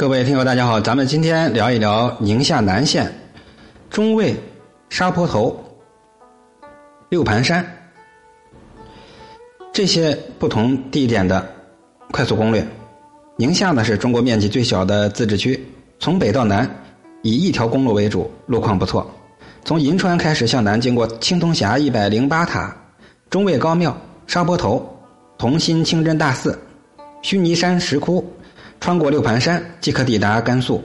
各位听友，大家好，咱们今天聊一聊宁夏南县中卫沙坡头、六盘山这些不同地点的快速攻略。宁夏呢是中国面积最小的自治区，从北到南以一条公路为主，路况不错。从银川开始向南，经过青铜峡一百零八塔、中卫高庙、沙坡头、同心清真大寺、须弥山石窟。穿过六盘山即可抵达甘肃。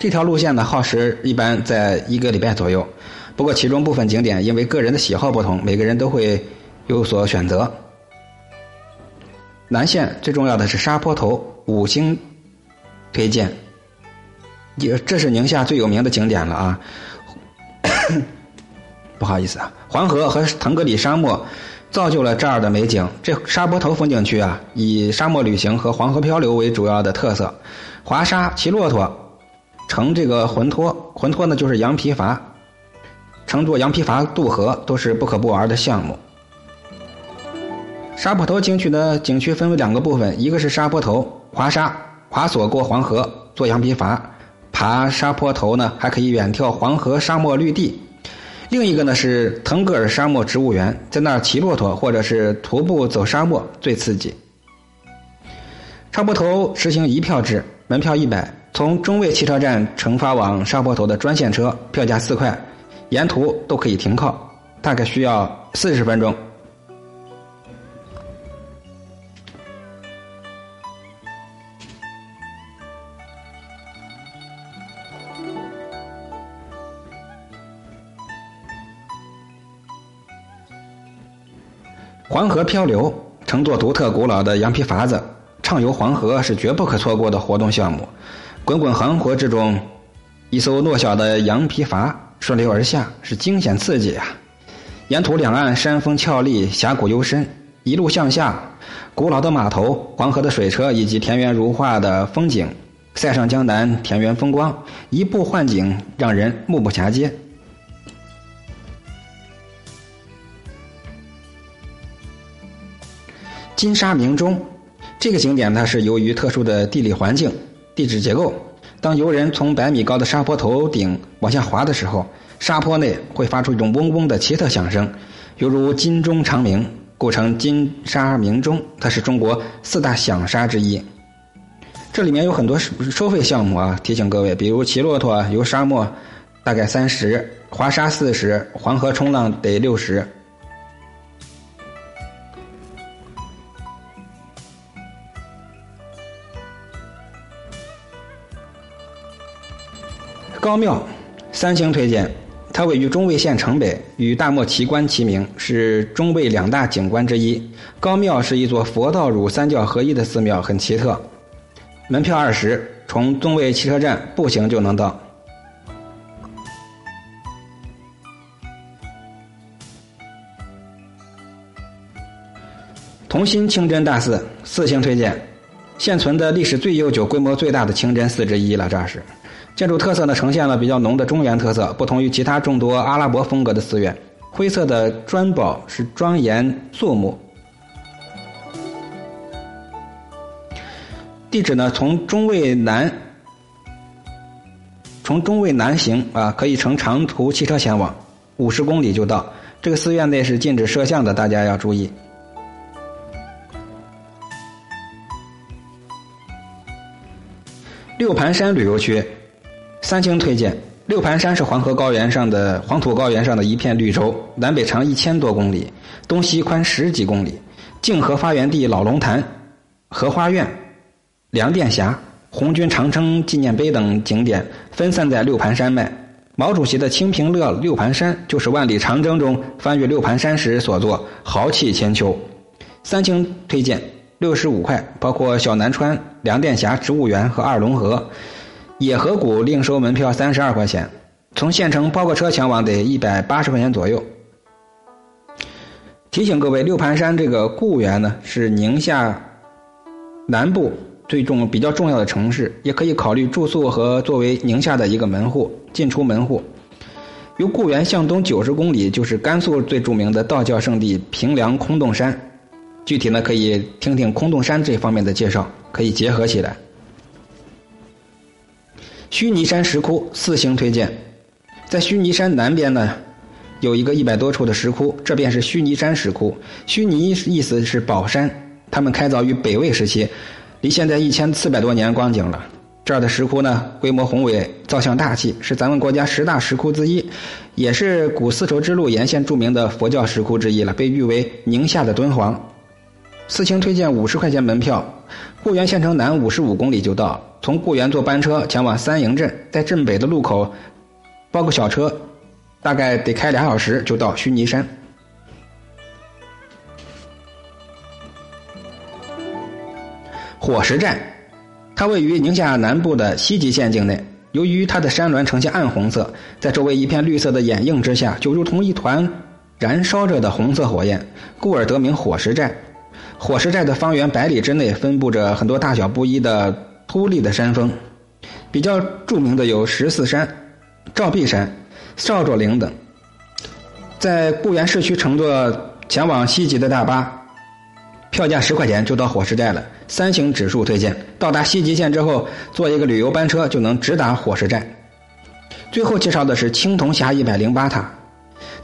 这条路线呢，耗时一般在一个礼拜左右。不过，其中部分景点因为个人的喜好不同，每个人都会有所选择。南线最重要的是沙坡头，五星推荐。也这是宁夏最有名的景点了啊！不好意思啊，黄河和腾格里沙漠。造就了这儿的美景。这沙坡头风景区啊，以沙漠旅行和黄河漂流为主要的特色。滑沙、骑骆驼、乘这个浑托，浑托呢就是羊皮筏，乘坐羊皮筏渡河都是不可不玩的项目。沙坡头景区的景区分为两个部分，一个是沙坡头滑沙，滑索过黄河，坐羊皮筏爬沙坡头呢，还可以远眺黄河沙漠绿地。另一个呢是腾格尔沙漠植物园，在那儿骑骆驼或者是徒步走沙漠最刺激。沙坡头实行一票制，门票一百，从中卫汽车站乘发往沙坡头的专线车，票价四块，沿途都可以停靠，大概需要四十分钟。黄河漂流，乘坐独特古老的羊皮筏子畅游黄河是绝不可错过的活动项目。滚滚航河之中，一艘弱小的羊皮筏顺流而下，是惊险刺激啊！沿途两岸山峰峭立，峡谷幽深，一路向下，古老的码头、黄河的水车以及田园如画的风景，塞上江南田园风光，一步换景，让人目不暇接。金沙明钟，这个景点它是由于特殊的地理环境、地质结构，当游人从百米高的沙坡头顶往下滑的时候，沙坡内会发出一种嗡嗡的奇特响声，犹如金钟长鸣，故称金沙明钟。它是中国四大响沙之一。这里面有很多收费项目啊，提醒各位，比如骑骆驼游沙漠，大概三十；滑沙四十；黄河冲浪得六十。高庙，三星推荐。它位于中卫县城北，与大漠奇观齐名，是中卫两大景观之一。高庙是一座佛道儒三教合一的寺庙，很奇特。门票二十，从中卫汽车站步行就能到。同心清真大寺，四星推荐。现存的历史最悠久、规模最大的清真寺之一了，这是。建筑特色呢，呈现了比较浓的中原特色，不同于其他众多阿拉伯风格的寺院。灰色的砖宝是庄严肃穆。地址呢，从中卫南，从中卫南行啊，可以乘长途汽车前往，五十公里就到。这个寺院内是禁止摄像的，大家要注意。六盘山旅游区。三星推荐六盘山是黄河高原上的黄土高原上的一片绿洲，南北长一千多公里，东西宽十几公里。泾河发源地老龙潭、荷花苑、梁殿峡、红军长征纪念碑等景点分散在六盘山脉。毛主席的“清平乐”六盘山就是万里长征中翻越六盘山时所作，豪气千秋。三星推荐六十五块，包括小南川、梁殿峡植物园和二龙河。野河谷另收门票三十二块钱，从县城包个车前往得一百八十块钱左右。提醒各位，六盘山这个固原呢是宁夏南部最重比较重要的城市，也可以考虑住宿和作为宁夏的一个门户进出门户。由固原向东九十公里就是甘肃最著名的道教圣地平凉空洞山，具体呢可以听听空洞山这方面的介绍，可以结合起来。须弥山石窟四星推荐，在须弥山南边呢，有一个一百多处的石窟，这便是须弥山石窟。须弥意思是宝山，他们开凿于北魏时期，离现在一千四百多年光景了。这儿的石窟呢，规模宏伟，造像大气，是咱们国家十大石窟之一，也是古丝绸之路沿线著名的佛教石窟之一了，被誉为宁夏的敦煌。四星推荐五十块钱门票，固原县城南五十五公里就到。从固原坐班车前往三营镇，在镇北的路口包个小车，大概得开俩小时就到须弥山。火石寨，它位于宁夏南部的西极县境内。由于它的山峦呈现暗红色，在周围一片绿色的掩映之下，就如同一团燃烧着的红色火焰，故而得名火石寨。火石寨的方圆百里之内，分布着很多大小不一的突立的山峰，比较著名的有十四山、照壁山、少卓岭等。在固原市区乘坐前往西极的大巴，票价十块钱就到火石寨了。三星指数推荐，到达西极县之后，坐一个旅游班车就能直达火石寨。最后介绍的是青铜峡一百零八塔，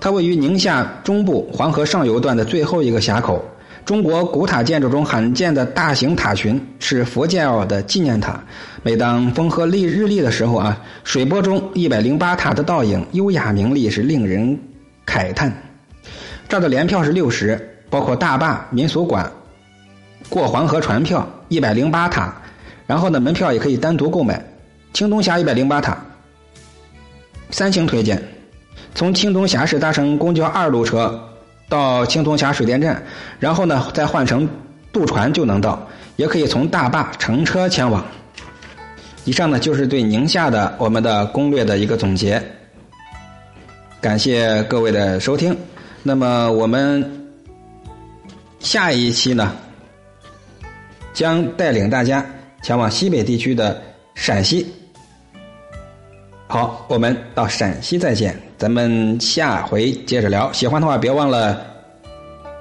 它位于宁夏中部黄河上游段的最后一个峡口。中国古塔建筑中罕见的大型塔群是佛教的纪念塔。每当风和日日丽的时候啊，水波中一百零八塔的倒影优雅明丽，是令人慨叹。这儿的联票是六十，包括大坝、民俗馆、过黄河船票一百零八塔。然后呢，门票也可以单独购买。青铜峡一百零八塔，三星推荐。从青铜峡市搭乘公交二路车。到青铜峡水电站，然后呢再换乘渡船就能到，也可以从大坝乘车前往。以上呢就是对宁夏的我们的攻略的一个总结。感谢各位的收听。那么我们下一期呢，将带领大家前往西北地区的陕西。好，我们到陕西再见，咱们下回接着聊。喜欢的话，别忘了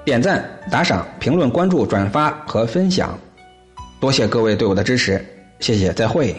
点赞、打赏、评论、关注、转发和分享，多谢各位对我的支持，谢谢，再会。